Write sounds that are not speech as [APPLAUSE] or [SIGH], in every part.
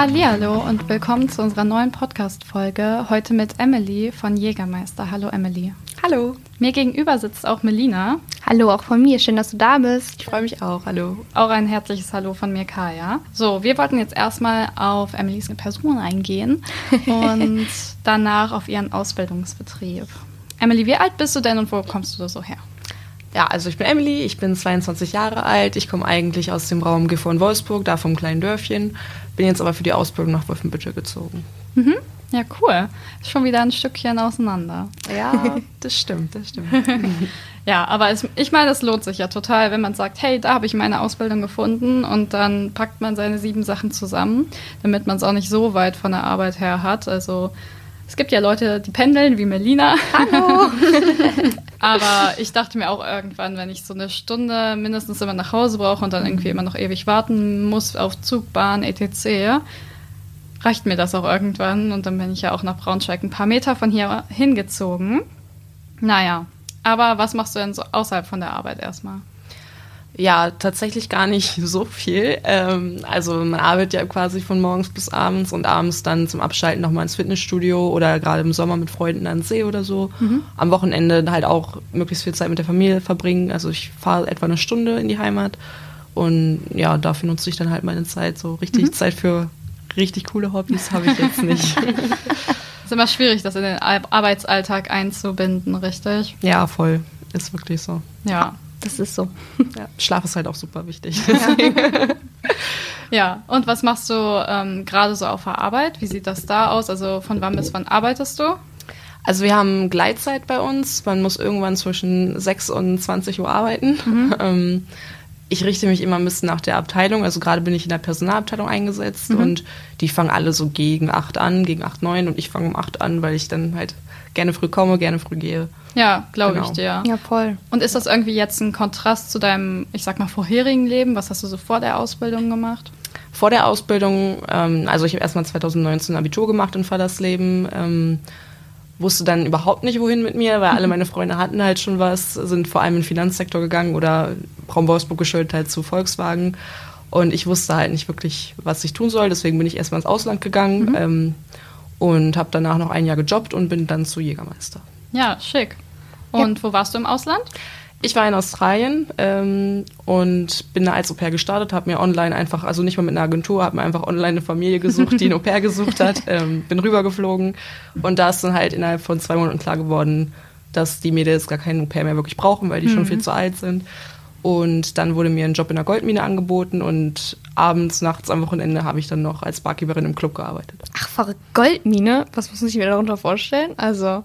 Hallihallo und willkommen zu unserer neuen Podcast-Folge. Heute mit Emily von Jägermeister. Hallo Emily. Hallo. Mir gegenüber sitzt auch Melina. Hallo, auch von mir. Schön, dass du da bist. Ich freue mich auch. Hallo. Auch ein herzliches Hallo von mir, Kaya. So, wir wollten jetzt erstmal auf Emilys Person eingehen [LAUGHS] und danach auf ihren Ausbildungsbetrieb. Emily, wie alt bist du denn und wo kommst du so her? Ja, also ich bin Emily, ich bin 22 Jahre alt. Ich komme eigentlich aus dem Raum Gifhorn Wolfsburg, da vom kleinen Dörfchen. Bin jetzt aber für die Ausbildung nach Wolfenbüttel gezogen. Mhm. Ja, cool. Ist schon wieder ein Stückchen auseinander. Ja, [LAUGHS] das stimmt, das stimmt. ja, aber es, ich meine, es lohnt sich ja total, wenn man sagt, hey, da habe ich meine Ausbildung gefunden und dann packt man seine sieben Sachen zusammen, damit man es auch nicht so weit von der Arbeit her hat. Also es gibt ja Leute, die pendeln, wie Melina. Hallo! [LAUGHS] Aber ich dachte mir auch irgendwann, wenn ich so eine Stunde mindestens immer nach Hause brauche und dann irgendwie immer noch ewig warten muss auf Zug, Bahn, etc., reicht mir das auch irgendwann. Und dann bin ich ja auch nach Braunschweig ein paar Meter von hier hingezogen. Naja, aber was machst du denn so außerhalb von der Arbeit erstmal? Ja, tatsächlich gar nicht [LAUGHS] so viel. Ähm, also man arbeitet ja quasi von morgens bis abends und abends dann zum Abschalten nochmal ins Fitnessstudio oder gerade im Sommer mit Freunden an den See oder so. Mhm. Am Wochenende halt auch möglichst viel Zeit mit der Familie verbringen. Also ich fahre etwa eine Stunde in die Heimat und ja, dafür nutze ich dann halt meine Zeit. So richtig mhm. Zeit für richtig coole Hobbys habe ich jetzt nicht. [LAUGHS] [LAUGHS] ist immer schwierig, das in den Arbeitsalltag einzubinden, richtig? Ja, voll. Ist wirklich so. Ja. Das ist so. Ja, Schlaf ist halt auch super wichtig. [LAUGHS] Ja, ja. und was machst du ähm, gerade so auf der Arbeit? Wie sieht das da aus? Also von wann bis wann arbeitest du? Also wir haben Gleitzeit bei uns. Man muss irgendwann zwischen 6 und 20 Uhr arbeiten. Mhm. [LAUGHS] Ähm, ich richte mich immer ein bisschen nach der Abteilung. Also gerade bin ich in der Personalabteilung eingesetzt mhm. und die fangen alle so gegen 8 an, gegen 8, 9 und ich fange um 8 an, weil ich dann halt gerne früh komme, gerne früh gehe. Ja, glaube genau. ich dir. Ja, voll. Und ist das irgendwie jetzt ein Kontrast zu deinem, ich sag mal, vorherigen Leben? Was hast du so vor der Ausbildung gemacht? Vor der Ausbildung, ähm, also ich habe erstmal 2019 Abitur gemacht in Fallersleben, ähm, wusste dann überhaupt nicht, wohin mit mir, weil alle meine Freunde hatten halt schon was, sind vor allem in den Finanzsektor gegangen oder Raum Wolfsburg geschuldet halt zu Volkswagen. Und ich wusste halt nicht wirklich, was ich tun soll, deswegen bin ich erstmal ins Ausland gegangen mhm. ähm, und habe danach noch ein Jahr gejobbt und bin dann zu Jägermeister. Ja, schick. Und ja. wo warst du im Ausland? Ich war in Australien ähm, und bin da als Au pair gestartet, habe mir online einfach, also nicht mal mit einer Agentur, habe mir einfach online eine Familie gesucht, die ein [LAUGHS] Au pair gesucht hat, ähm, bin rübergeflogen und da ist dann halt innerhalb von zwei Monaten klar geworden, dass die Mädels gar keinen Au pair mehr wirklich brauchen, weil die mhm. schon viel zu alt sind. Und dann wurde mir ein Job in der Goldmine angeboten und abends, nachts am Wochenende habe ich dann noch als Barkeeperin im Club gearbeitet. Ach, verrückt. Goldmine? Was muss ich mir darunter vorstellen? Also.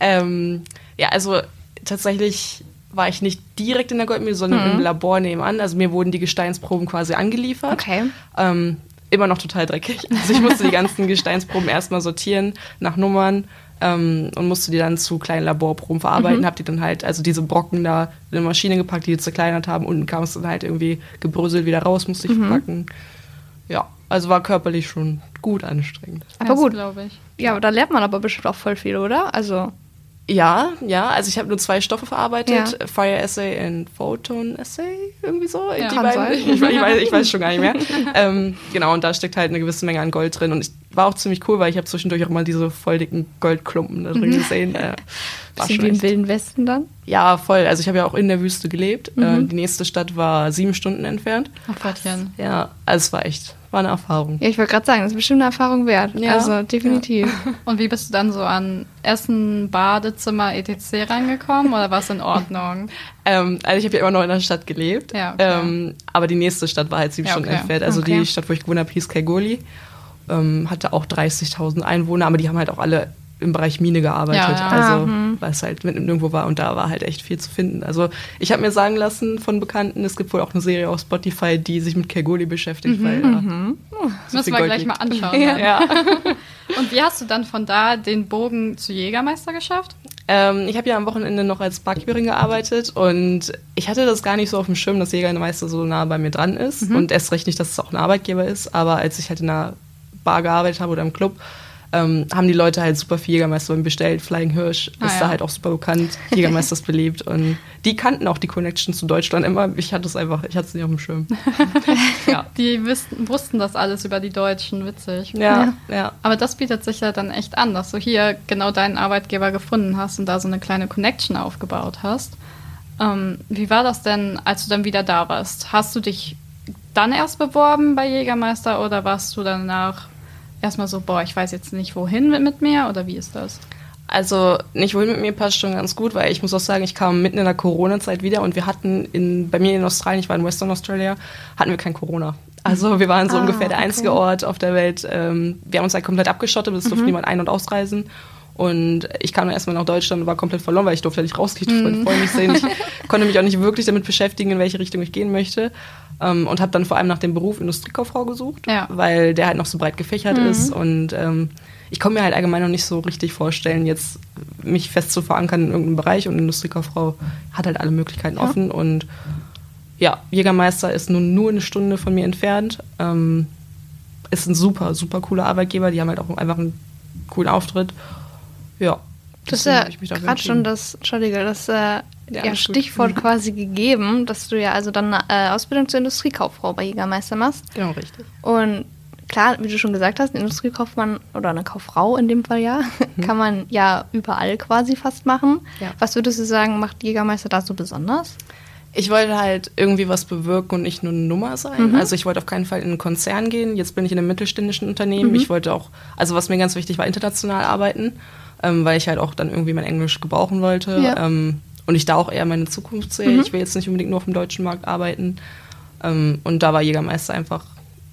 Ähm, ja, also tatsächlich war ich nicht direkt in der Goldmine, sondern mhm. im Labor nebenan. Also mir wurden die Gesteinsproben quasi angeliefert. Okay. Ähm, immer noch total dreckig. Also ich musste die ganzen [LAUGHS] Gesteinsproben erstmal sortieren nach Nummern ähm, und musste die dann zu kleinen Laborproben verarbeiten. Mhm. Hab die dann halt, also diese Brocken da in eine Maschine gepackt, die die zerkleinert haben. Unten kam es dann halt irgendwie gebröselt wieder raus, musste ich mhm. verpacken. Ja, also war körperlich schon gut anstrengend. Aber gut, glaube ich. Ja, aber da lernt man aber bestimmt auch voll viel, oder? Also ja, ja, also ich habe nur zwei Stoffe verarbeitet, ja. Fire Essay und Photon Essay, irgendwie so. Ja, die beiden, ich, ich, weiß, ich weiß schon gar nicht mehr. [LAUGHS] ähm, genau, und da steckt halt eine gewisse Menge an Gold drin und ich war auch ziemlich cool, weil ich habe zwischendurch auch mal diese voll dicken Goldklumpen da drin mhm. gesehen. Äh, [LAUGHS] Bisschen wie im Wilden Westen dann? Ja, voll. Also ich habe ja auch in der Wüste gelebt. Mhm. Äh, die nächste Stadt war sieben Stunden entfernt. Ach Gottchen. Ja, also es war echt, war eine Erfahrung. Ja, ich wollte gerade sagen, das ist bestimmt eine Erfahrung wert. Ja. Also definitiv. Ja. [LAUGHS] Und wie bist du dann so an Essen, Badezimmer, etc. reingekommen oder war es in Ordnung? [LAUGHS] ähm, also ich habe ja immer noch in der Stadt gelebt. Ja, okay. ähm, aber die nächste Stadt war halt sieben ja, Stunden okay. entfernt. Also okay. die Stadt, wo ich gewohnt habe, hieß Kaigoli. Ähm, hatte auch 30.000 Einwohner, aber die haben halt auch alle im Bereich Mine gearbeitet. Ja, also, ah, hm. weil es halt mitten irgendwo war und da war halt echt viel zu finden. Also, ich habe mir sagen lassen von Bekannten, es gibt wohl auch eine Serie auf Spotify, die sich mit Kergoli beschäftigt, mhm, weil mhm. so Müssen wir Gold gleich liegt. mal anschauen. ja. ja. [LAUGHS] und wie hast du dann von da den Bogen zu Jägermeister geschafft? Ähm, ich habe ja am Wochenende noch als Barkeeperin gearbeitet und ich hatte das gar nicht so auf dem Schirm, dass Jägermeister so nah bei mir dran ist mhm. und erst recht nicht, dass es auch ein Arbeitgeber ist, aber als ich halt in einer Bar gearbeitet habe oder im Club, ähm, haben die Leute halt super viel Jägermeister bestellt. Flying Hirsch Ah, ist ja. da halt auch super bekannt. Jägermeister ist beliebt. Und die kannten auch die Connection zu Deutschland immer. Ich hatte es einfach, ich hatte es nicht auf dem Schirm. [LAUGHS] ja. Die wussten, wussten das alles über die Deutschen, witzig. Ja, ja. Aber das bietet sich ja dann echt an, dass du hier genau deinen Arbeitgeber gefunden hast und da so eine kleine Connection aufgebaut hast. Ähm, wie war das denn, als du dann wieder da warst? Hast du dich dann erst beworben bei Jägermeister oder warst du danach erstmal so, boah, ich weiß jetzt nicht, wohin mit, mir oder wie ist das? Also nicht wohin mit mir passt schon ganz gut, weil ich muss auch sagen, ich kam mitten in der Corona-Zeit wieder und wir hatten in, bei mir in Australien, ich war in Western Australia, hatten wir kein Corona. Also wir waren so Ah, ungefähr der okay. einzige Ort auf der Welt. Ähm, wir haben uns halt komplett abgeschottet, es durfte niemand ein- und ausreisen. Und ich kam dann erstmal nach Deutschland und war komplett verloren, weil ich durfte ja nicht rausgehen, ich durfte meine Freunde nicht sehen. Ich [LAUGHS] konnte mich auch nicht wirklich damit beschäftigen, in welche Richtung ich gehen möchte. Ähm, und habe dann vor allem nach dem Beruf Industriekauffrau gesucht, Ja. weil der halt noch so breit gefächert ist. Und ähm, ich konnte mir halt allgemein noch nicht so richtig vorstellen, jetzt mich fest zu verankern in irgendeinem Bereich. Und Industriekauffrau hat halt alle Möglichkeiten Ja. offen. Und ja, Jägermeister ist nun nur eine Stunde von mir entfernt. Ähm, ist ein super, super cooler Arbeitgeber. Die haben halt auch einfach einen coolen Auftritt. Ja. Das ist ja gerade schon das, Entschuldige, das äh, ja, gut. Stichwort quasi gegeben, dass du ja also dann eine äh, Ausbildung zur Industriekauffrau bei Jägermeister machst. Genau, richtig. Und klar, wie du schon gesagt hast, ein Industriekaufmann oder eine Kauffrau in dem Fall ja, [LAUGHS] kann man ja überall quasi fast machen. Ja. Was würdest du sagen, macht Jägermeister da so besonders? Ich wollte halt irgendwie was bewirken und nicht nur eine Nummer sein. Mhm. Also ich wollte auf keinen Fall in einen Konzern gehen. Jetzt bin ich in einem mittelständischen Unternehmen. Mhm. Ich wollte auch, also was mir ganz wichtig war, international arbeiten, ähm, weil ich halt auch dann irgendwie mein Englisch gebrauchen wollte. Ja. Ähm, und ich da auch eher meine Zukunft sehe. Mhm. Ich will jetzt nicht unbedingt nur auf dem deutschen Markt arbeiten. Ähm, und da war Jägermeister einfach,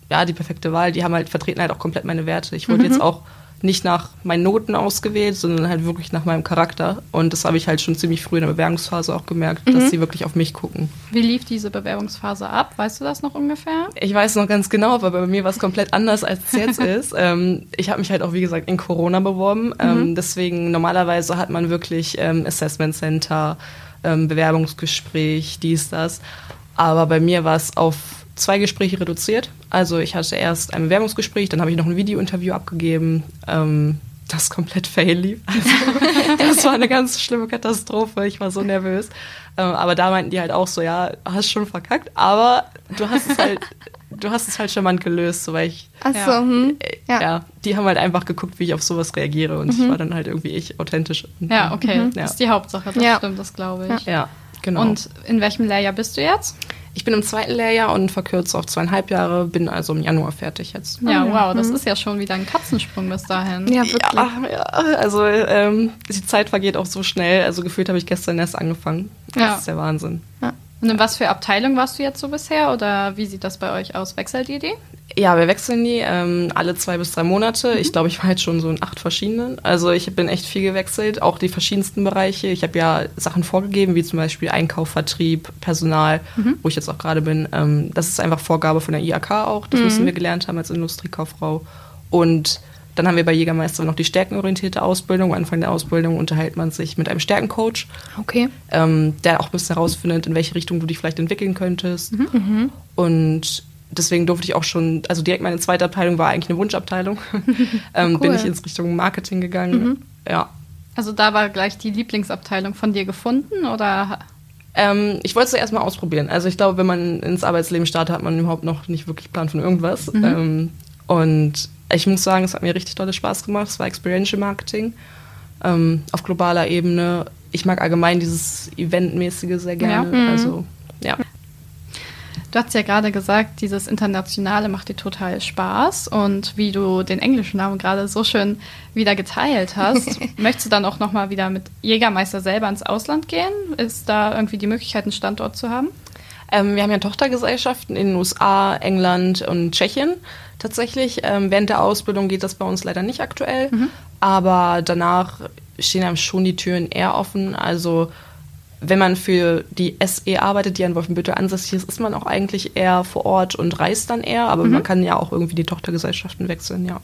ja, die perfekte Wahl. Die haben halt, vertreten halt auch komplett meine Werte. Ich wurde Mhm. jetzt auch nicht nach meinen Noten ausgewählt, sondern halt wirklich nach meinem Charakter. Und das habe ich halt schon ziemlich früh in der Bewerbungsphase auch gemerkt, Mhm. dass sie wirklich auf mich gucken. Wie lief diese Bewerbungsphase ab? Weißt du das noch ungefähr? Ich weiß noch ganz genau, aber bei mir war es komplett anders, als es jetzt [LAUGHS] ist. Ähm, ich habe mich halt auch, wie gesagt, in Corona beworben. Ähm, deswegen, normalerweise hat man wirklich ähm, Assessment Center, ähm, Bewerbungsgespräch, dies, das. Aber bei mir war es auf zwei Gespräche reduziert. Also ich hatte erst ein Bewerbungsgespräch, dann habe ich noch ein Videointerview abgegeben. Ähm, das komplett fail lief. Also, [LAUGHS] das war eine ganz schlimme Katastrophe. Ich war so nervös. Ähm, aber da meinten die halt auch so, ja, hast schon verkackt, aber du hast es halt, du hast es halt charmant gelöst, so weil ich, Achso, Ja. hm. äh, Ja. ja. die haben halt einfach geguckt, wie ich auf sowas reagiere und ich war dann halt irgendwie ich, authentisch. Ja, okay. Mhm. Das Ja. ist die Hauptsache, das Ja. stimmt, das glaube ich. Ja, genau. Und in welchem Layer bist du jetzt? Ich bin im zweiten Lehrjahr und verkürzt auf zweieinhalb Jahre, bin also im Januar fertig jetzt. Ja, ja. wow, das ist ja schon wieder ein Katzensprung bis dahin. Ja, wirklich. Ja, ja, also ähm, die Zeit vergeht auch so schnell. Also gefühlt habe ich gestern erst angefangen. Das Ja. ist der Wahnsinn. Und in was für Abteilung warst du jetzt so bisher oder wie sieht das bei euch aus? Wechselt ihr die? Ja, wir wechseln die ähm, alle zwei bis drei Monate. Ich glaube, ich war jetzt schon so in acht verschiedenen. Also ich bin echt viel gewechselt, auch die verschiedensten Bereiche. Ich habe ja Sachen vorgegeben, wie zum Beispiel Einkauf, Vertrieb, Personal, wo ich jetzt auch gerade bin. Ähm, das ist einfach Vorgabe von der IAK auch. Das müssen wir gelernt haben als Industriekauffrau. Und dann haben wir bei Jägermeister noch die stärkenorientierte Ausbildung. Am Anfang der Ausbildung unterhält man sich mit einem Stärkencoach Okay. ähm, der auch ein bisschen herausfindet, in welche Richtung du dich vielleicht entwickeln könntest. Und deswegen durfte ich auch schon, also direkt meine zweite Abteilung war eigentlich eine Wunschabteilung. [LAUGHS] ähm, Bin Cool. ich ins Richtung Marketing gegangen. Ja. Also da war gleich die Lieblingsabteilung von dir gefunden oder Ähm, ich wollte es erst mal ausprobieren. Also ich glaube, wenn man ins Arbeitsleben startet, hat man überhaupt noch nicht wirklich Plan von irgendwas. Ähm, und ich muss sagen, es hat mir richtig tolle Spaß gemacht. Es war Experiential Marketing ähm, auf globaler Ebene. Ich mag allgemein dieses Eventmäßige sehr gerne. Ja. Mhm. Also ja. Du hast ja gerade gesagt, dieses Internationale macht dir total Spaß und wie du den englischen Namen gerade so schön wieder geteilt hast, [LAUGHS] möchtest du dann auch nochmal wieder mit Jägermeister selber ins Ausland gehen? Ist da irgendwie die Möglichkeit, einen Standort zu haben? Ähm, wir haben ja Tochtergesellschaften in den USA, England und Tschechien tatsächlich. Ähm, während der Ausbildung geht das bei uns leider nicht aktuell, aber danach stehen einem schon die Türen eher offen. Also wenn man für die SE arbeitet, die an Wolfenbüttel ansässig ist, ist man auch eigentlich eher vor Ort und reist dann eher, aber man kann ja auch irgendwie die Tochtergesellschaften wechseln, ja.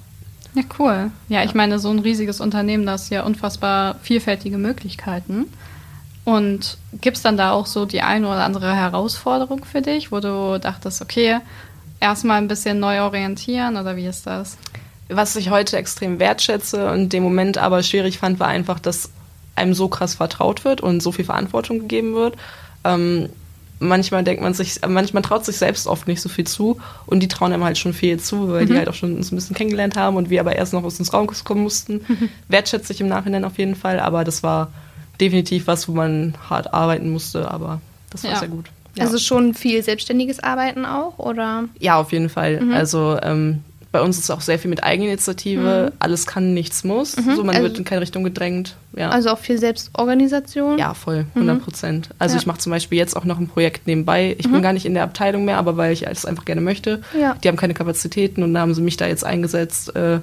Ja, cool. Ja, ich meine, so ein riesiges Unternehmen, das ist ja unfassbar vielfältige Möglichkeiten. Und gibt es dann da auch so die eine oder andere Herausforderung für dich, wo du dachtest, okay, erstmal ein bisschen neu orientieren oder wie ist das? was ich heute extrem wertschätze und dem Moment aber schwierig fand, war einfach, dass einem so krass vertraut wird und so viel Verantwortung gegeben wird. Ähm, manchmal denkt man sich, manchmal traut sich selbst oft nicht so viel zu und die trauen einem halt schon viel zu, weil mhm. die halt auch schon uns ein bisschen kennengelernt haben und wir aber erst noch aus uns Raum kommen mussten. [LAUGHS] Mhm. Wertschätze ich im Nachhinein auf jeden Fall, aber das war definitiv was, wo man hart arbeiten musste, aber das war ja. sehr gut. Ja. Also schon viel selbstständiges Arbeiten auch, oder? Ja, auf jeden Fall. Mhm. Also ähm, bei uns ist auch sehr viel mit Eigeninitiative. Mhm. Alles kann, nichts muss. Mhm. So, man also, wird in keine Richtung gedrängt. Ja. Also auch viel Selbstorganisation? Ja, voll, 100 mhm. Prozent. Also ja. ich mache zum Beispiel jetzt auch noch ein Projekt nebenbei. Ich bin mhm. gar nicht in der Abteilung mehr, aber weil ich es einfach gerne möchte. Ja. Die haben keine Kapazitäten und da haben sie mich da jetzt eingesetzt, äh,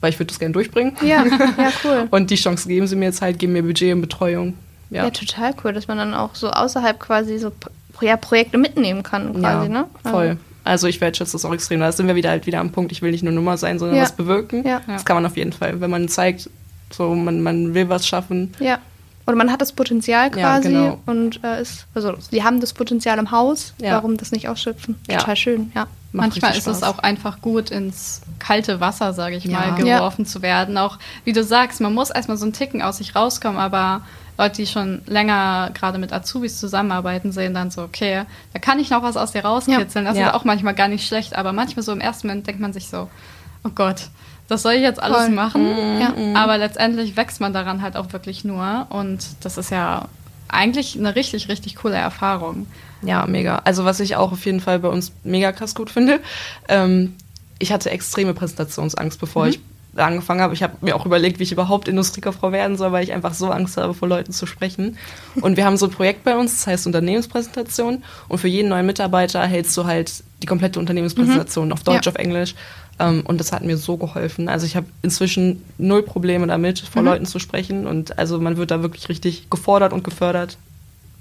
weil ich würde das gerne durchbringen. Ja, [LAUGHS] ja, cool. und die Chance geben sie mir jetzt halt, geben mir Budget und Betreuung. Ja. ja, total cool, dass man dann auch so außerhalb quasi so ja, Projekte mitnehmen kann, quasi, ne? Voll. Also ich wertschätze das auch extrem. Da sind wir wieder halt wieder am Punkt, ich will nicht nur Nummer sein, sondern ja. was bewirken. Ja. Das kann man auf jeden Fall, wenn man zeigt, so man, man will was schaffen. Ja. Oder man hat das Potenzial quasi ja, genau. und äh, ist, also sie haben das Potenzial im Haus, ja. warum das nicht ausschöpfen? Total schön, ja. Manchmal ist es auch einfach gut, ins kalte Wasser, sage ich mal, geworfen zu werden. Auch wie du sagst, man muss erstmal so einen Ticken aus sich rauskommen, aber Leute, die schon länger gerade mit Azubis zusammenarbeiten, sehen dann so, okay, da kann ich noch was aus dir rauskitzeln. Ja. Das ja. ist auch manchmal gar nicht schlecht, aber manchmal so im ersten Moment denkt man sich so, oh Gott, das soll ich jetzt alles Voll. machen. Mhm. Ja. Mhm. Aber letztendlich wächst man daran halt auch wirklich nur und das ist ja eigentlich eine richtig, richtig coole Erfahrung. Ja, mega. Also was ich auch auf jeden Fall bei uns mega krass gut finde, ähm, ich hatte extreme Präsentationsangst, bevor mhm. ich angefangen habe. Ich habe mir auch überlegt, wie ich überhaupt Industriekauffrau werden soll, weil ich einfach so Angst habe, vor Leuten zu sprechen. Und wir haben so ein Projekt bei uns, das heißt Unternehmenspräsentation. Und für jeden neuen Mitarbeiter hältst du halt die komplette Unternehmenspräsentation mhm. auf Deutsch, ja. auf Englisch. Um, ähm, und das hat mir so geholfen. Also ich habe inzwischen null Probleme damit, vor mhm. Leuten zu sprechen. Und also man wird da wirklich richtig gefordert und gefördert.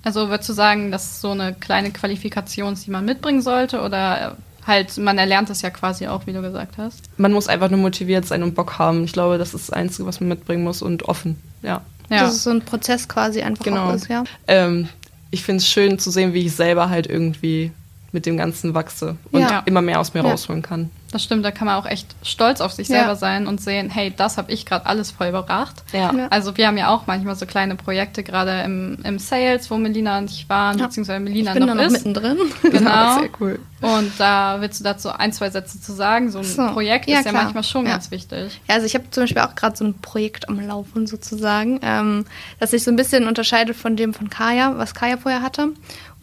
Also würdest du sagen, dass so eine kleine Qualifikation ist, die man mitbringen sollte? Oder halt, man erlernt das ja quasi auch, wie du gesagt hast. Man muss einfach nur motiviert sein und Bock haben. Ich glaube, das ist das Einzige, was man mitbringen muss und offen, ja. ja. Dass es so ein Prozess quasi einfach genau. ist, ja. Ähm, ich finde es schön zu sehen, wie ich selber halt irgendwie mit dem Ganzen wachse und ja. immer mehr aus mir ja. rausholen kann. Das stimmt, da kann man auch echt stolz auf sich selber ja. sein und sehen, hey, das habe ich gerade alles vollbracht. Ja. Also wir haben ja auch manchmal so kleine Projekte, gerade im, im Sales, wo Melina und ich waren, ja. beziehungsweise Melina ich bin noch, noch ist. mittendrin. [LAUGHS] Genau. sehr cool. Und da willst du dazu ein, zwei Sätze zu sagen. So ein so. Projekt ist ja manchmal schon ganz wichtig. Ja, also ich habe zum Beispiel auch gerade so ein Projekt am Laufen sozusagen, ähm, das sich so ein bisschen unterscheidet von dem von Kaya, was Kaya vorher hatte.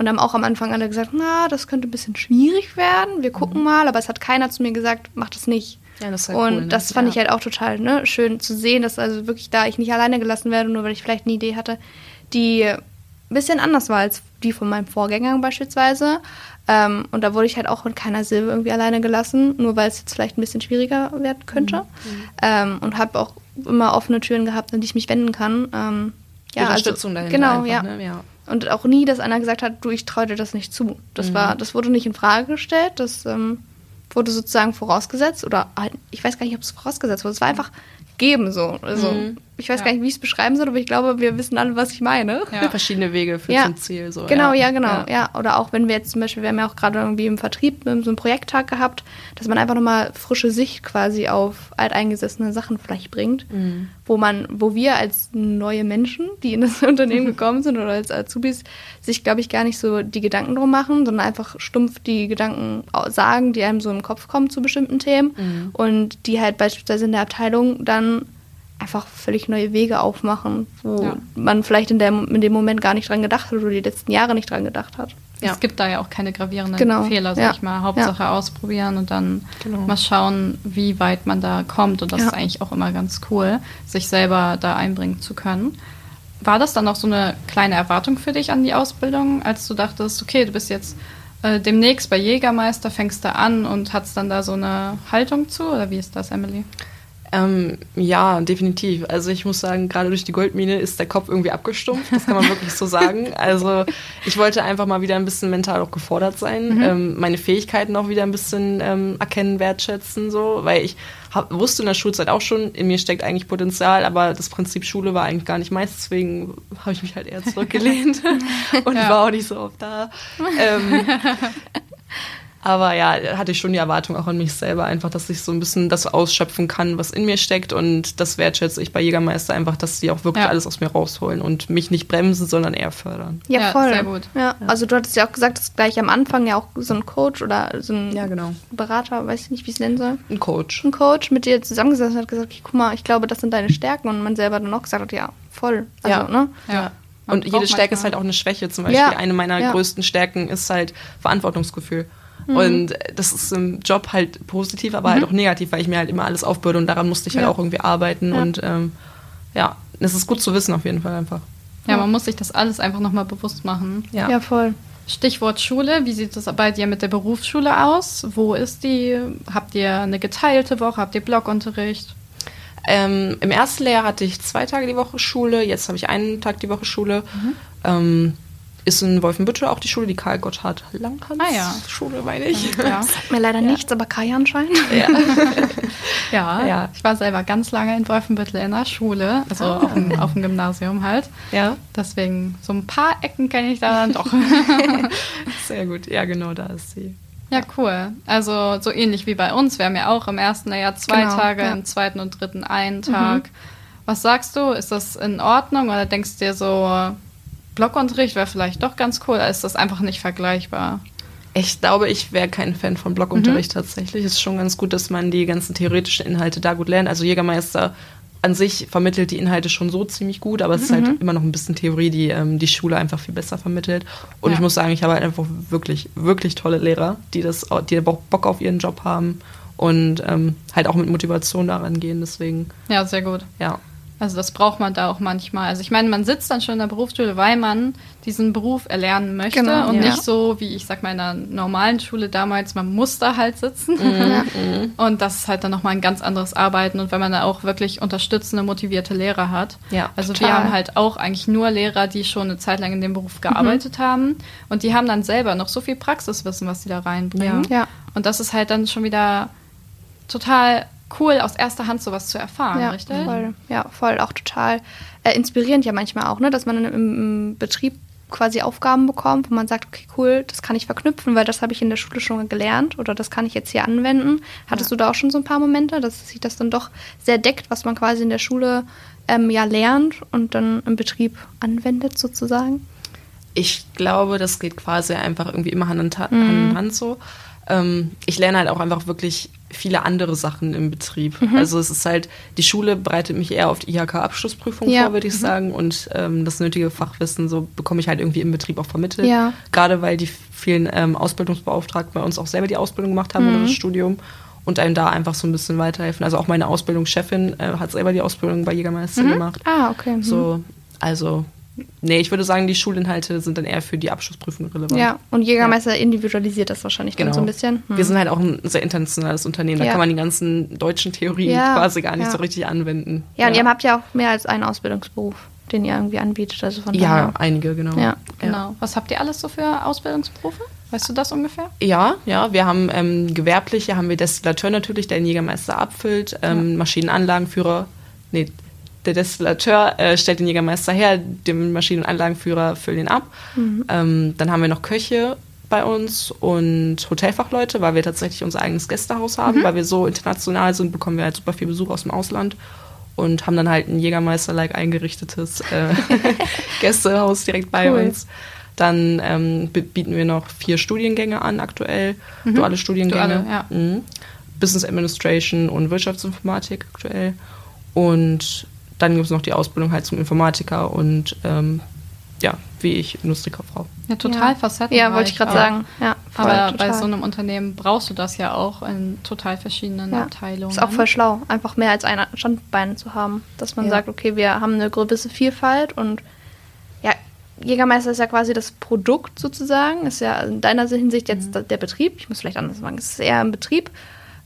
Und haben auch am Anfang alle gesagt, na, das könnte ein bisschen schwierig werden. Wir gucken mhm. mal, aber es hat keiner zu mir gesagt, mach das nicht. Ja, das halt und cool, ne? das fand ja. ich halt auch total ne, schön zu sehen, dass also wirklich da ich nicht alleine gelassen werde, nur weil ich vielleicht eine Idee hatte, die ein bisschen anders war als die von meinem Vorgänger beispielsweise. Ähm, und da wurde ich halt auch mit keiner Silbe irgendwie alleine gelassen, nur weil es jetzt vielleicht ein bisschen schwieriger werden könnte. Mhm. Ähm, und habe auch immer offene Türen gehabt, an die ich mich wenden kann. Ähm, ja, Unterstützung also, dahinter. Genau, einfach, ja. Ne? ja. Und auch nie, dass einer gesagt hat, du, ich traue dir das nicht zu. Das mhm. war, das wurde nicht in Frage gestellt, das ähm, wurde sozusagen vorausgesetzt oder halt, ich weiß gar nicht, ob es vorausgesetzt wurde. Es war einfach geben so. Also mhm. Ich weiß ja. gar nicht, wie ich es beschreiben soll, aber ich glaube, wir wissen alle, was ich meine. Ja. Verschiedene Wege für ja. zum Ziel. So, genau, ja, genau. Ja. Oder auch wenn wir jetzt zum Beispiel, wir haben ja auch gerade irgendwie im Vertrieb so einen Projekttag gehabt, dass man einfach nochmal frische Sicht quasi auf alteingesessene Sachen vielleicht bringt, mhm. wo man, wo wir als neue Menschen, die in das [LAUGHS] Unternehmen gekommen sind oder als Azubis, sich, glaube ich, gar nicht so die Gedanken drum machen, sondern einfach stumpf die Gedanken sagen, die einem so im Kopf kommen zu bestimmten Themen mhm. und die halt beispielsweise in der Abteilung dann einfach völlig neue Wege aufmachen, wo ja. man vielleicht in, der, in dem Moment gar nicht dran gedacht hat oder die letzten Jahre nicht dran gedacht hat. Ja. Es gibt da ja auch keine gravierenden genau. Fehler, sag ja. ich mal. Hauptsache ja. ausprobieren und dann genau. mal schauen, wie weit man da kommt. Und das ist eigentlich auch immer ganz cool, sich selber da einbringen zu können. War das dann auch so eine kleine Erwartung für dich an die Ausbildung, als du dachtest, okay, du bist jetzt äh, demnächst bei Jägermeister, fängst da an und hast dann da so eine Haltung zu? Oder wie ist das, Emily? Ähm, ja, definitiv. Also ich muss sagen, gerade durch die Goldmine ist der Kopf irgendwie abgestumpft. Das kann man wirklich so sagen. [LAUGHS] Also ich wollte einfach mal wieder ein bisschen mental auch gefordert sein, mhm. ähm, meine Fähigkeiten auch wieder ein bisschen ähm, erkennen, wertschätzen, so, weil ich hab, wusste in der Schulzeit auch schon, in mir steckt eigentlich Potenzial, aber das Prinzip Schule war eigentlich gar nicht meins, deswegen habe ich mich halt eher zurückgelehnt [LAUGHS] [LAUGHS] und ja. war auch nicht so oft da. Aber ja, hatte ich schon die Erwartung auch an mich selber, einfach, dass ich so ein bisschen das ausschöpfen kann, was in mir steckt. Und das wertschätze ich bei Jägermeister einfach, dass sie auch wirklich Ja. alles aus mir rausholen und mich nicht bremsen, sondern eher fördern. Ja, Ja, voll. sehr gut. Ja. Also du hattest ja auch gesagt, dass gleich am Anfang ja auch so ein Coach oder so ein Ja, genau. Berater, weiß ich nicht, wie ich es nennen soll, Ein Coach. ein Coach mit dir zusammengesessen hat gesagt, okay, guck mal, ich glaube, das sind deine Stärken und man selber dann auch gesagt hat, ja, voll. Also, Ja. ne? Ja. Und jede Stärke ist manchmal- halt auch eine Schwäche. Zum Beispiel Ja. eine meiner Ja. größten Stärken ist halt Verantwortungsgefühl. Mhm. Und das ist im Job halt positiv, aber halt auch negativ, weil ich mir halt immer alles aufbürde und daran musste ich halt Ja. auch irgendwie arbeiten. Ja. Und ähm, ja, das ist gut zu wissen auf jeden Fall einfach. Ja, man muss sich das alles einfach nochmal bewusst machen. Ja. Ja, voll. Stichwort Schule, wie sieht es bei dir mit der Berufsschule aus? Wo ist die? Habt ihr eine geteilte Woche? Habt ihr Blockunterricht? Ähm, Im ersten Lehrjahr hatte ich zwei Tage die Woche Schule, jetzt habe ich einen Tag die Woche Schule. Mhm. Ähm, ist in Wolfenbüttel auch die Schule, die Karl Gotthard Langhans Ah ja. Schule, meine ich. Ja. Mir leider nichts, aber Kai anscheinend. [LAUGHS] ja, Ja. ich war selber ganz lange in Wolfenbüttel in der Schule, also auf, dem, auf dem Gymnasium halt. Ja, Deswegen, so ein paar Ecken kenne ich da dann doch. [LAUGHS] sehr gut. Ja, genau, da ist sie. ja, cool. Also so ähnlich wie bei uns. Wir haben ja auch im ersten Lehrjahr zwei Genau, Tage, ja. im zweiten und dritten einen Tag. Was sagst du? Ist das in Ordnung oder denkst du dir so, Blockunterricht wäre vielleicht doch ganz cool? Oder ist das einfach nicht vergleichbar? Ich glaube, ich wäre kein Fan von Blockunterricht tatsächlich. Es ist schon ganz gut, dass man die ganzen theoretischen Inhalte da gut lernt. Also Jägermeister an sich vermittelt die Inhalte schon so ziemlich gut, aber es ist halt immer noch ein bisschen Theorie, die ähm, die Schule einfach viel besser vermittelt. Und Ja. ich muss sagen, ich habe halt einfach wirklich, wirklich tolle Lehrer, die das, die auch Bock auf ihren Job haben und ähm, halt auch mit Motivation daran gehen. Deswegen, Ja, sehr gut. ja. Also das braucht man da auch manchmal. Also ich meine, man sitzt dann schon in der Berufsschule, weil man diesen Beruf erlernen möchte Genau, und ja. nicht so, wie ich sag mal in der normalen Schule damals, man muss da halt sitzen. Ja. [LAUGHS] Und das ist halt dann nochmal ein ganz anderes Arbeiten und wenn man da auch wirklich unterstützende, motivierte Lehrer hat. Ja, also total. wir haben halt auch eigentlich nur Lehrer, die schon eine Zeit lang in dem Beruf gearbeitet haben und die haben dann selber noch so viel Praxiswissen, was sie da reinbringen. Ja. Und das ist halt dann schon wieder total cool, aus erster Hand sowas zu erfahren, ja, richtig? Voll, ja, voll. Auch total äh, inspirierend ja manchmal auch, ne? dass man im, im Betrieb quasi Aufgaben bekommt, wo man sagt, okay, cool, das kann ich verknüpfen, weil das habe ich in der Schule schon gelernt oder das kann ich jetzt hier anwenden. Hattest du da auch schon so ein paar Momente, dass sich das dann doch sehr deckt, was man quasi in der Schule ähm, ja lernt und dann im Betrieb anwendet sozusagen? Ich glaube, das geht quasi einfach irgendwie immer Hand in, Ta- Hand, in Hand so. Ähm, ich lerne halt auch einfach wirklich viele andere Sachen im Betrieb. Also es ist halt, die Schule bereitet mich eher auf die IHK-Abschlussprüfung Ja. vor, würde ich sagen. Und ähm, das nötige Fachwissen so bekomme ich halt irgendwie im Betrieb auch vermittelt. Ja. Gerade weil die vielen ähm, Ausbildungsbeauftragten bei uns auch selber die Ausbildung gemacht haben oder das Studium und einem da einfach so ein bisschen weiterhelfen. Also auch meine Ausbildungschefin äh, hat selber die Ausbildung bei Jägermeister gemacht. Ah, okay. mhm. So, also, nee, ich würde sagen, die Schulinhalte sind dann eher für die Abschlussprüfung relevant. Ja, und Jägermeister individualisiert das wahrscheinlich Genau. so ein bisschen. Hm. Wir sind halt auch ein sehr internationales Unternehmen. Da Ja. kann man die ganzen deutschen Theorien Ja, quasi gar nicht ja. so richtig anwenden. Ja, und ihr habt ja auch mehr als einen Ausbildungsberuf, den ihr irgendwie anbietet. Also von ja, einige, genau. Ja. Genau. Was habt ihr alles so für Ausbildungsberufe? Weißt du das ungefähr? Ja, ja, wir haben ähm, gewerbliche, haben wir Destillateur natürlich, der den Jägermeister abfüllt, ähm, Maschinenanlagenführer, nee, der Destillateur äh, stellt den Jägermeister her, dem Maschinenanlagenführer füllen ihn ab. Ähm, dann haben wir noch Köche bei uns und Hotelfachleute, weil wir tatsächlich unser eigenes Gästehaus haben, weil wir so international sind, bekommen wir halt super viel Besuch aus dem Ausland und haben dann halt ein Jägermeister-like eingerichtetes äh, [LAUGHS] Gästehaus direkt bei Cool. uns. Dann ähm, bi- bieten wir noch vier Studiengänge an aktuell, duale Studiengänge. Duale, ja. Mhm. Business Administration und Wirtschaftsinformatik aktuell. Und dann gibt es noch die Ausbildung halt zum Informatiker und ähm, ja, wie ich, Industriekauffrau. Ja, total ja. facettenreich. Ja, wollte ich gerade sagen. Ja, voll, Aber total. bei so einem Unternehmen brauchst du das ja auch in total verschiedenen ja. Abteilungen. Ist auch voll schlau, einfach mehr als ein Standbein zu haben. Dass man Ja. sagt, okay, wir haben eine gewisse Vielfalt und ja, Jägermeister ist ja quasi das Produkt sozusagen. Ist ja in deiner Hinsicht jetzt der Betrieb. Ich muss vielleicht anders sagen, es ist eher ein Betrieb.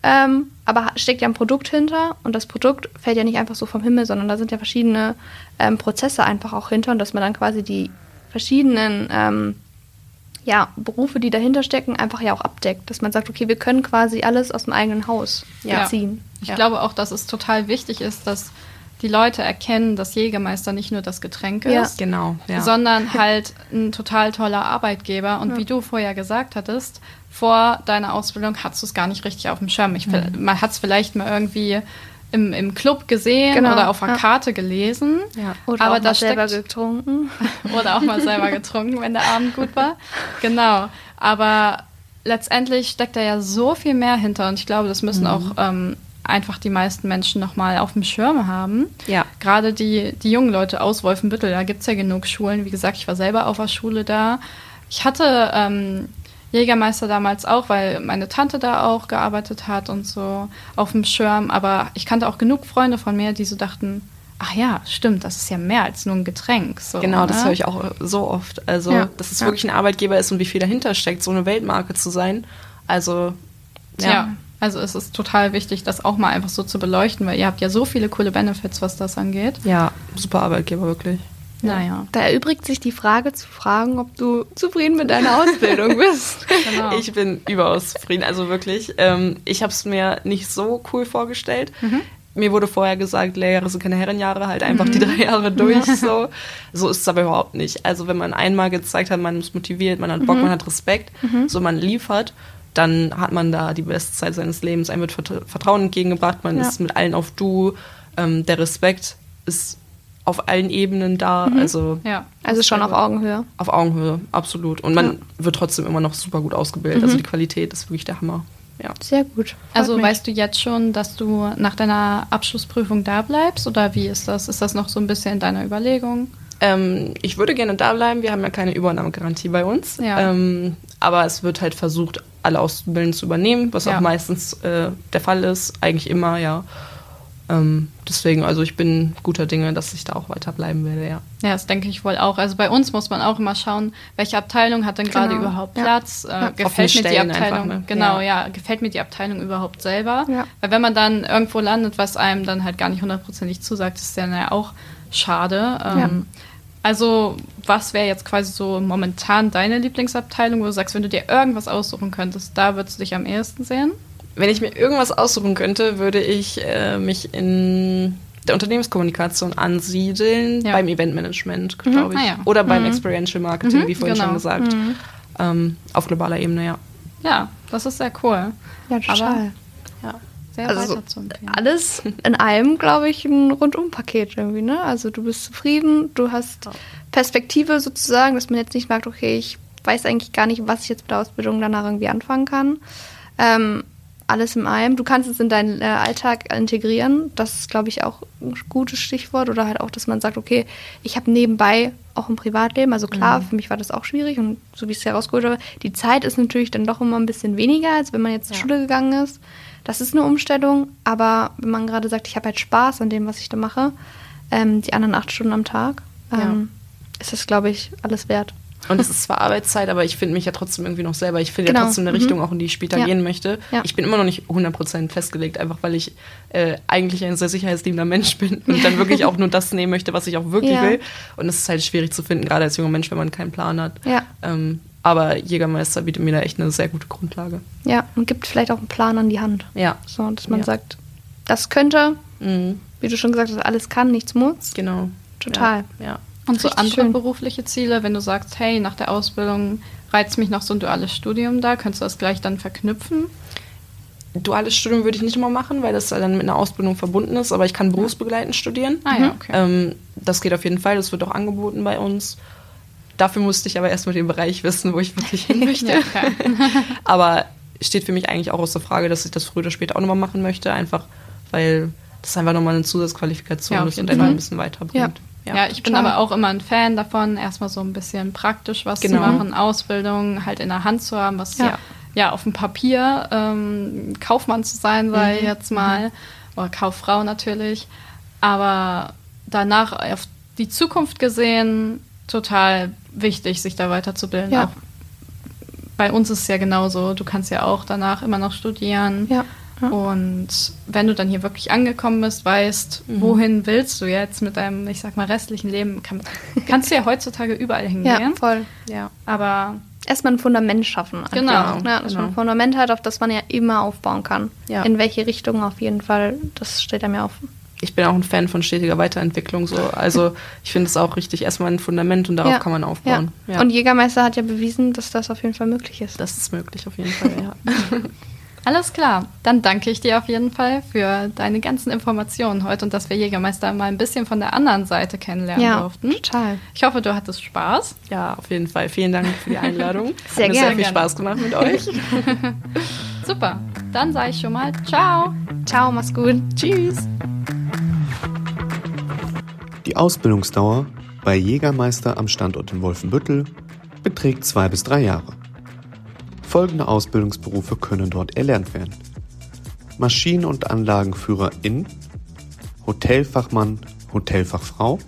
Ähm, aber steckt ja ein Produkt hinter und das Produkt fällt ja nicht einfach so vom Himmel, sondern da sind ja verschiedene ähm, Prozesse einfach auch hinter und dass man dann quasi die verschiedenen ähm, ja, Berufe, die dahinter stecken, einfach ja auch abdeckt. Dass man sagt, okay, wir können quasi alles aus dem eigenen Haus Ja. ziehen. Ich Ja. glaube auch, dass es total wichtig ist, dass die Leute erkennen, dass Jägermeister nicht nur das Getränk Ja. ist, Genau, ja. sondern halt ein total toller Arbeitgeber. Und wie du vorher gesagt hattest, vor deiner Ausbildung hattest du es gar nicht richtig auf dem Schirm. Ich, Man hat es vielleicht mal irgendwie im, im Club gesehen Genau, oder auf einer ja. Karte gelesen. ja. Oder Aber auch mal da selber steckt- getrunken. [LAUGHS] Oder auch mal selber getrunken, wenn der Abend gut war. Genau. Aber letztendlich steckt da ja so viel mehr hinter. Und ich glaube, das müssen auch ähm, einfach die meisten Menschen nochmal auf dem Schirm haben. Ja. Gerade die, die jungen Leute aus Wolfenbüttel, da gibt es ja genug Schulen. Wie gesagt, ich war selber auf der Schule da. Ich hatte ähm, Jägermeister damals auch, weil meine Tante da auch gearbeitet hat und so auf dem Schirm. Aber ich kannte auch genug Freunde von mir, die so dachten, ach ja, stimmt, das ist ja mehr als nur ein Getränk. So, Genau, das ne? höre ich auch so oft. Also, Ja, dass es ja. wirklich ein Arbeitgeber ist und wie viel dahinter steckt, so eine Weltmarke zu sein. Also, Ja. ja. Also es ist total wichtig, das auch mal einfach so zu beleuchten, weil ihr habt ja so viele coole Benefits, was das angeht. Ja, super Arbeitgeber, wirklich. Naja. Da erübrigt sich die Frage zu fragen, ob du zufrieden mit deiner Ausbildung [LAUGHS] bist. Genau. Ich bin überaus zufrieden, also wirklich. Ähm, ich habe es mir nicht so cool vorgestellt. Mhm. Mir wurde vorher gesagt, Lehrjahre sind keine Herrenjahre, halt einfach die drei Jahre durch. [LAUGHS] So, so ist es aber überhaupt nicht. Also wenn man einmal gezeigt hat, man ist motiviert, man hat Mhm. Bock, man hat Respekt, so man liefert, dann hat man da die beste Zeit seines Lebens. Einem wird Vert- Vertrauen entgegengebracht, man Ja. ist mit allen auf Du. Ähm, der Respekt ist auf allen Ebenen da. Also ja. Also schon auf Augenhöhe. auf Augenhöhe, absolut. Und man Ja. wird trotzdem immer noch super gut ausgebildet. Also die Qualität ist wirklich der Hammer. Ja. Sehr gut. Freut Also mich. weißt du jetzt schon, dass du nach deiner Abschlussprüfung da bleibst oder wie ist das? Ist das noch so ein bisschen in deiner Überlegung? Ähm, ich würde gerne da bleiben. Wir haben ja keine Übernahmegarantie bei uns. Ja. Ähm, aber es wird halt versucht, alle Auszubildenden zu übernehmen, was Ja. auch meistens äh, der Fall ist. Eigentlich immer, ja. Ähm, deswegen, also ich bin guter Dinge, dass ich da auch weiter bleiben werde, ja. Ja, das denke ich wohl auch. Also bei uns muss man auch immer schauen, welche Abteilung hat denn gerade Genau. überhaupt Ja. Platz? Äh, Ja. Gefällt mir die Abteilung? einfach, ne? Genau, Ja. ja. Gefällt mir die Abteilung überhaupt selber? Weil wenn man dann irgendwo landet, was einem dann halt gar nicht hundertprozentig zusagt, ist dann ja auch schade. Ähm, Ja. Also was wäre jetzt quasi so momentan deine Lieblingsabteilung, wo du sagst, wenn du dir irgendwas aussuchen könntest, da würdest du dich am ehesten sehen? Wenn ich mir irgendwas aussuchen könnte, würde ich äh, mich in der Unternehmenskommunikation ansiedeln, Ja. beim Eventmanagement, glaube ich. Ah ja. Oder beim Experiential Marketing, Mhm, wie vorhin genau. schon gesagt. Ähm, auf globaler Ebene, ja. Ja, das ist sehr cool. Ja, total. ja. Sehr Also alles in allem, glaube ich, ein Rundum-Paket irgendwie, ne? Also du bist zufrieden, du hast Perspektive sozusagen, dass man jetzt nicht merkt, okay, ich weiß eigentlich gar nicht, was ich jetzt mit der Ausbildung danach irgendwie anfangen kann. Ähm, alles in allem. Du kannst es in deinen äh, Alltag integrieren. Das ist, glaube ich, auch ein gutes Stichwort. Oder halt auch, dass man sagt, okay, ich habe nebenbei auch ein Privatleben. Also klar, für mich war das auch schwierig. Und so wie ich es herausgeholt habe, die Zeit ist natürlich dann doch immer ein bisschen weniger, als wenn man jetzt zur Ja. Schule gegangen ist. Das ist eine Umstellung. Aber wenn man gerade sagt, ich habe halt Spaß an dem, was ich da mache, ähm, die anderen acht Stunden am Tag, ähm, ist das, glaube ich, alles wert. Und es ist zwar Arbeitszeit, aber ich finde mich ja trotzdem irgendwie noch selber. Ich finde Genau. ja trotzdem eine Mhm. Richtung, auch in die ich später Ja. gehen möchte. Ja. Ich bin immer noch nicht 100% festgelegt, einfach weil ich äh, eigentlich ein sehr sicherheitsliebender Mensch [LAUGHS] bin und dann wirklich auch nur das nehmen möchte, was ich auch wirklich Ja. will. Und es ist halt schwierig zu finden, gerade als junger Mensch, wenn man keinen Plan hat. Ja. Ähm, aber Jägermeister bietet mir da echt eine sehr gute Grundlage. Ja, und gibt vielleicht auch einen Plan an die Hand. Ja, So, dass man Ja. sagt, das könnte, mhm. wie du schon gesagt hast, alles kann, nichts muss. genau. Total. Ja. ja. Und so andere schön. berufliche Ziele, wenn du sagst, hey, nach der Ausbildung reizt mich noch so ein duales Studium da, könntest du das gleich dann verknüpfen? Duales Studium würde ich nicht immer machen, weil das dann mit einer Ausbildung verbunden ist, aber ich kann berufsbegleitend studieren. Ah ja, okay. Ähm, das geht auf jeden Fall, das wird auch angeboten bei uns. Dafür musste ich aber erstmal den Bereich wissen, wo ich wirklich hin [LAUGHS] möchte. Ja, [LAUGHS] aber steht für mich eigentlich auch aus der Frage, dass ich das früher oder später auch nochmal machen möchte, einfach weil das einfach nochmal eine Zusatzqualifikation Ja, ist und einfach ein bisschen weiterbringt. Ja, ich bin aber auch immer ein Fan davon, erstmal so ein bisschen praktisch was Genau. zu machen, Ausbildung halt in der Hand zu haben, was ja, Ja. ja, auf dem Papier ähm, Kaufmann zu sein, sei Mhm. jetzt mal, oder Kauffrau natürlich, aber danach auf die Zukunft gesehen total wichtig, sich da weiterzubilden. Ja. Auch bei uns ist es ja genauso, du kannst ja auch danach immer noch studieren. Ja. ja. Und wenn du dann hier wirklich angekommen bist, weißt, Mhm. wohin willst du jetzt mit deinem, ich sag mal, restlichen Leben, kann, kannst du ja heutzutage überall Ja, hingehen. voll. Ja. Aber Erstmal ein Fundament schaffen. Genau, Ja, dass man genau. ein Fundament hat, auf das man ja immer aufbauen kann. Ja. In welche Richtung auf jeden Fall, das steht einem ja auf. Ich bin auch ein Fan von stetiger Weiterentwicklung. So. Also ich finde es auch richtig erstmal ein Fundament und darauf Ja. kann man aufbauen. Ja. Und Jägermeister hat ja bewiesen, dass das auf jeden Fall möglich ist. das ist möglich auf jeden Fall, ja. [LAUGHS] Alles klar. Dann danke ich dir auf jeden Fall für deine ganzen Informationen heute und dass wir Jägermeister mal ein bisschen von der anderen Seite kennenlernen ja, durften. total. Ich hoffe, du hattest Spaß. ja, auf jeden Fall. Vielen Dank für die Einladung. [LAUGHS] Sehr Hat mir gerne. sehr viel Spaß gemacht mit euch. [LAUGHS] Super. Dann sage ich schon mal Ciao. Ciao, mach's gut. Tschüss. Die Ausbildungsdauer bei Jägermeister am Standort in Wolfenbüttel beträgt zwei bis drei Jahre. Folgende Ausbildungsberufe können dort erlernt werden. Maschinen- und Anlagenführer in, Hotelfachmann, Hotelfachfrau,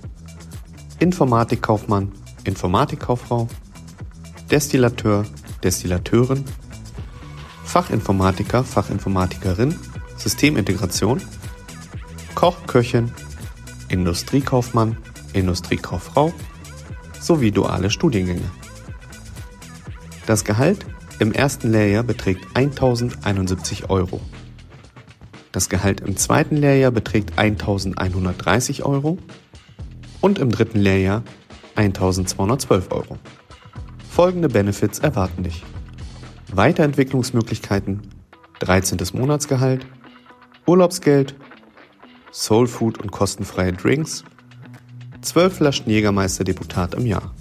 Informatikkaufmann, Informatikkauffrau, Destillateur, Destillateurin, Fachinformatiker, Fachinformatikerin, Systemintegration, Koch, Köchin, Industriekaufmann, Industriekauffrau sowie duale Studiengänge. Das Gehalt im ersten Lehrjahr beträgt 1071 Euro. Das Gehalt im zweiten Lehrjahr beträgt 1130 Euro und im dritten Lehrjahr 1212 Euro. Folgende Benefits erwarten dich. Weiterentwicklungsmöglichkeiten, 13. Monatsgehalt, Urlaubsgeld, Soulfood und kostenfreie Drinks, 12 Flaschen Jägermeister Deputat im Jahr.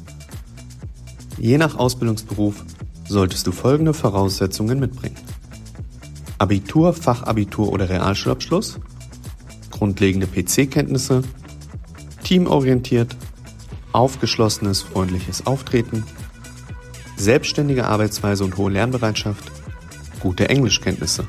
Je nach Ausbildungsberuf solltest du folgende Voraussetzungen mitbringen. Abitur, Fachabitur oder Realschulabschluss, grundlegende PC-Kenntnisse, teamorientiert, aufgeschlossenes, freundliches Auftreten, selbstständige Arbeitsweise und hohe Lernbereitschaft, gute Englischkenntnisse.